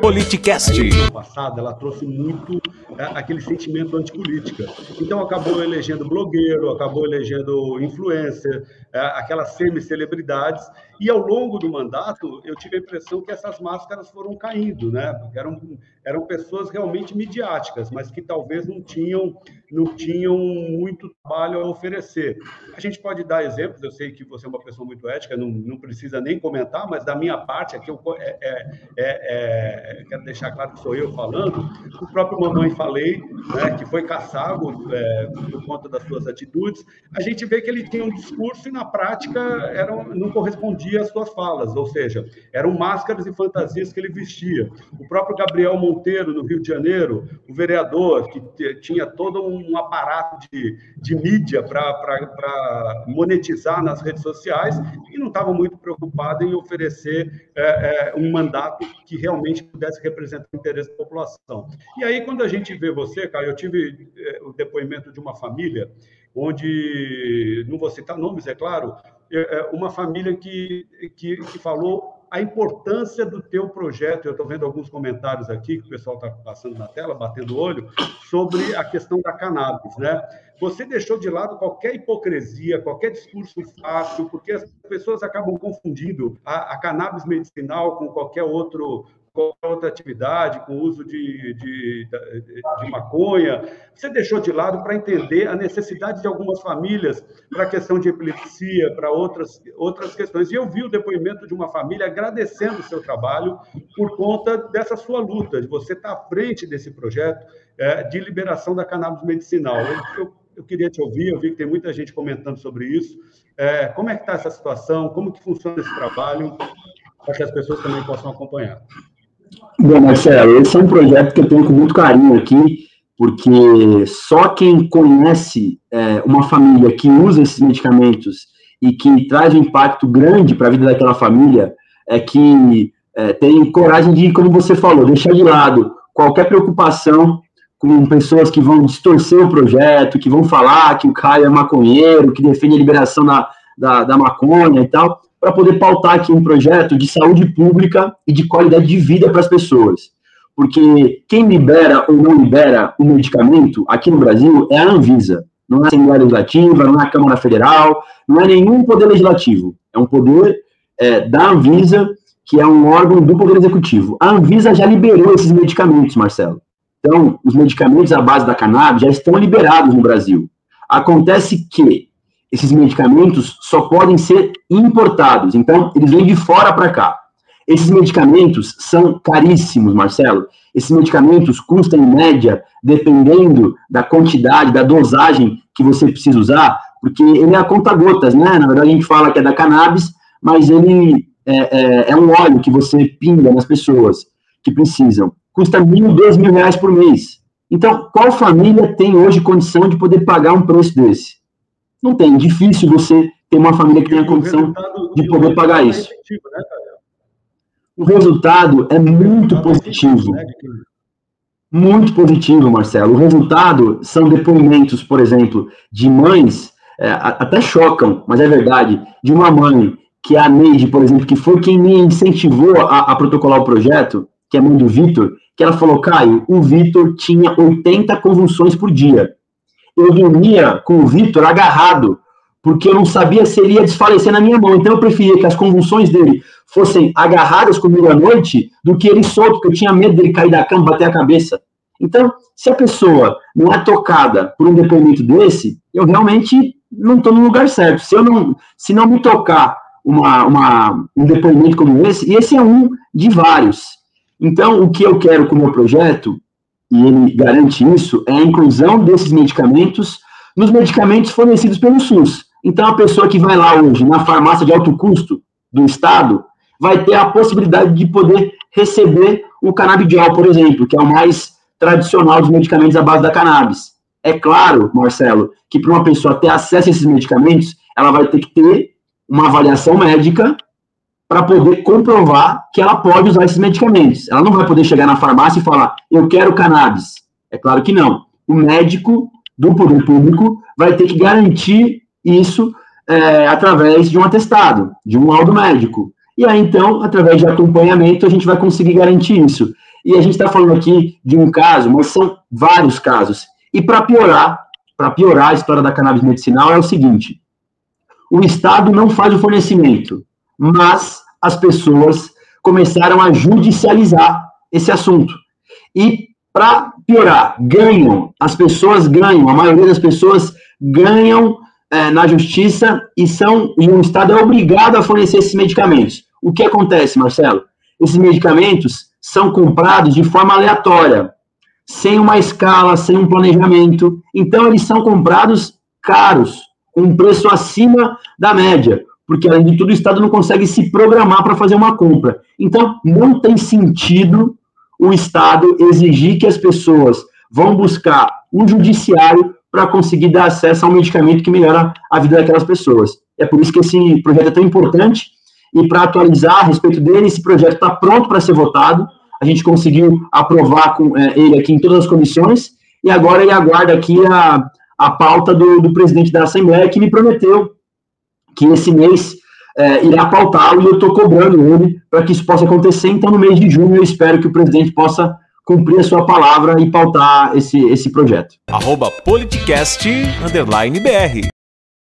Politicast. passada, ela trouxe muito aquele sentimento antipolítica. Então acabou elegendo blogueiro, acabou elegendo influencer, é, aquelas semi-celebridades, e ao longo do mandato eu tive a impressão que essas máscaras foram caindo, né? Porque eram, eram pessoas realmente midiáticas, mas que talvez não tinham, não tinham muito trabalho a oferecer. A gente pode dar exemplos, eu sei que você é uma pessoa muito ética, não, não precisa nem comentar, mas da minha parte aqui eu é, é, é, é quero deixar claro que sou eu falando, o próprio Mamãe Falei, né, que foi caçado é, por conta das suas atitudes, a gente vê que ele tinha um discurso e na prática era, não correspondia às suas falas, ou seja, eram máscaras e fantasias que ele vestia. O próprio Gabriel Monteiro, no Rio de Janeiro, o vereador, que tinha todo um aparato de, de mídia para monetizar nas redes sociais e não estava muito preocupado em oferecer é, é, um mandato que realmente pudesse representar o interesse da população. E aí, quando a gente vê você, Caio, eu tive é, o depoimento de uma família onde, não vou citar nomes, é claro, é, é, uma família que, que, que falou a importância do teu projeto. Eu estou vendo alguns comentários aqui que o pessoal está passando na tela, batendo o olho, sobre a questão da cannabis, né? Você deixou de lado qualquer hipocrisia, qualquer discurso fácil, porque as pessoas acabam confundindo a, a cannabis medicinal com qualquer outro qualquer outra atividade, com uso de, de, de, maconha. Você deixou de lado para entender a necessidade de algumas famílias para a questão de epilepsia, para outras, outras questões. E eu vi o depoimento de uma família agradecendo o seu trabalho por conta dessa sua luta, de você estar à frente desse projeto é, de liberação da cannabis medicinal. Eu, eu, eu, queria te ouvir, eu vi que tem muita gente comentando sobre isso. É, como é que está essa situação? Como que funciona esse trabalho? Para que as pessoas também possam acompanhar. Bom, Marcelo, esse é um projeto que eu tenho com muito carinho aqui, porque só quem conhece é, uma família que usa esses medicamentos e que traz um impacto grande para a vida daquela família é que é, tem coragem de, como você falou, deixar de lado qualquer preocupação com pessoas que vão distorcer o projeto, que vão falar que o Caio é maconheiro, que defende a liberação da, da, da maconha e tal para poder pautar aqui um projeto de saúde pública e de qualidade de vida para as pessoas. Porque quem libera ou não libera o medicamento aqui no Brasil é a Anvisa. Não é a Assembleia Legislativa, não é a Câmara Federal, não é nenhum poder legislativo. É um poder é, da Anvisa, que é um órgão do Poder Executivo. A Anvisa já liberou esses medicamentos, Marcelo. Então, os medicamentos à base da cannabis já estão liberados no Brasil. Acontece que esses medicamentos só podem ser importados. Então, eles vêm de fora para cá. Esses medicamentos são caríssimos, Marcelo. Esses medicamentos custam, em média, dependendo da quantidade, da dosagem que você precisa usar, porque ele é a conta-gotas, né? Na verdade, a gente fala que é da cannabis, mas ele é, é, é um óleo que você pinga nas pessoas que precisam. Custa mil, dois mil reais por mês. Então, qual família tem hoje condição de poder pagar um preço desse? Não tem. Difícil você ter uma família que tenha condição de poder pagar é isso. Né, o resultado é muito positivo. Né, muito positivo, Marcelo. O resultado são depoimentos, por exemplo, de mães, é, até chocam, mas é verdade, de uma mãe, que é a Neide, por exemplo, que foi quem me incentivou a, a protocolar o projeto, que é a mãe do Vitor, que ela falou, Caio, o Vitor tinha 80 convulsões por dia eu dormia com o Vitor agarrado, porque eu não sabia se ele ia desfalecer na minha mão. Então eu preferia que as convulsões dele fossem agarradas comigo à noite do que ele solto, porque eu tinha medo dele cair da cama, bater a cabeça. Então, se a pessoa não é tocada por um depoimento desse, eu realmente não estou no lugar certo. Se eu não, se não me tocar uma, uma, um depoimento como esse, e esse é um de vários. Então, o que eu quero com o meu projeto e ele garante isso, é a inclusão desses medicamentos nos medicamentos fornecidos pelo SUS. Então, a pessoa que vai lá hoje na farmácia de alto custo do Estado vai ter a possibilidade de poder receber o canabidiol, por exemplo, que é o mais tradicional dos medicamentos à base da cannabis. É claro, Marcelo, que para uma pessoa ter acesso a esses medicamentos, ela vai ter que ter uma avaliação médica para poder comprovar que ela pode usar esses medicamentos. Ela não vai poder chegar na farmácia e falar, eu quero cannabis. É claro que não. O médico do poder público vai ter que garantir isso é, através de um atestado, de um laudo médico. E aí, então, através de acompanhamento, a gente vai conseguir garantir isso. E a gente está falando aqui de um caso, mas são vários casos. E para piorar, para piorar a história da cannabis medicinal é o seguinte: o Estado não faz o fornecimento, mas as pessoas começaram a judicializar esse assunto. E para piorar, ganham, as pessoas ganham, a maioria das pessoas ganham é, na justiça e são e o Estado é obrigado a fornecer esses medicamentos. O que acontece, Marcelo? Esses medicamentos são comprados de forma aleatória, sem uma escala, sem um planejamento. Então, eles são comprados caros, com um preço acima da média, porque, além de tudo, o Estado não consegue se programar para fazer uma compra. Então, não tem sentido o Estado exigir que as pessoas vão buscar um judiciário para conseguir dar acesso a um medicamento que melhora a vida daquelas pessoas. É por isso que esse projeto é tão importante e para atualizar a respeito dele, esse projeto está pronto para ser votado. A gente conseguiu aprovar com, é, ele aqui em todas as comissões, e agora ele aguarda aqui a, a pauta do, do presidente da Assembleia, que me prometeu que esse mês é, irá pautá-lo, e eu estou cobrando ele para que isso possa acontecer. Então, no mês de junho, eu espero que o presidente possa cumprir a sua palavra e pautar esse, esse projeto. Arroba.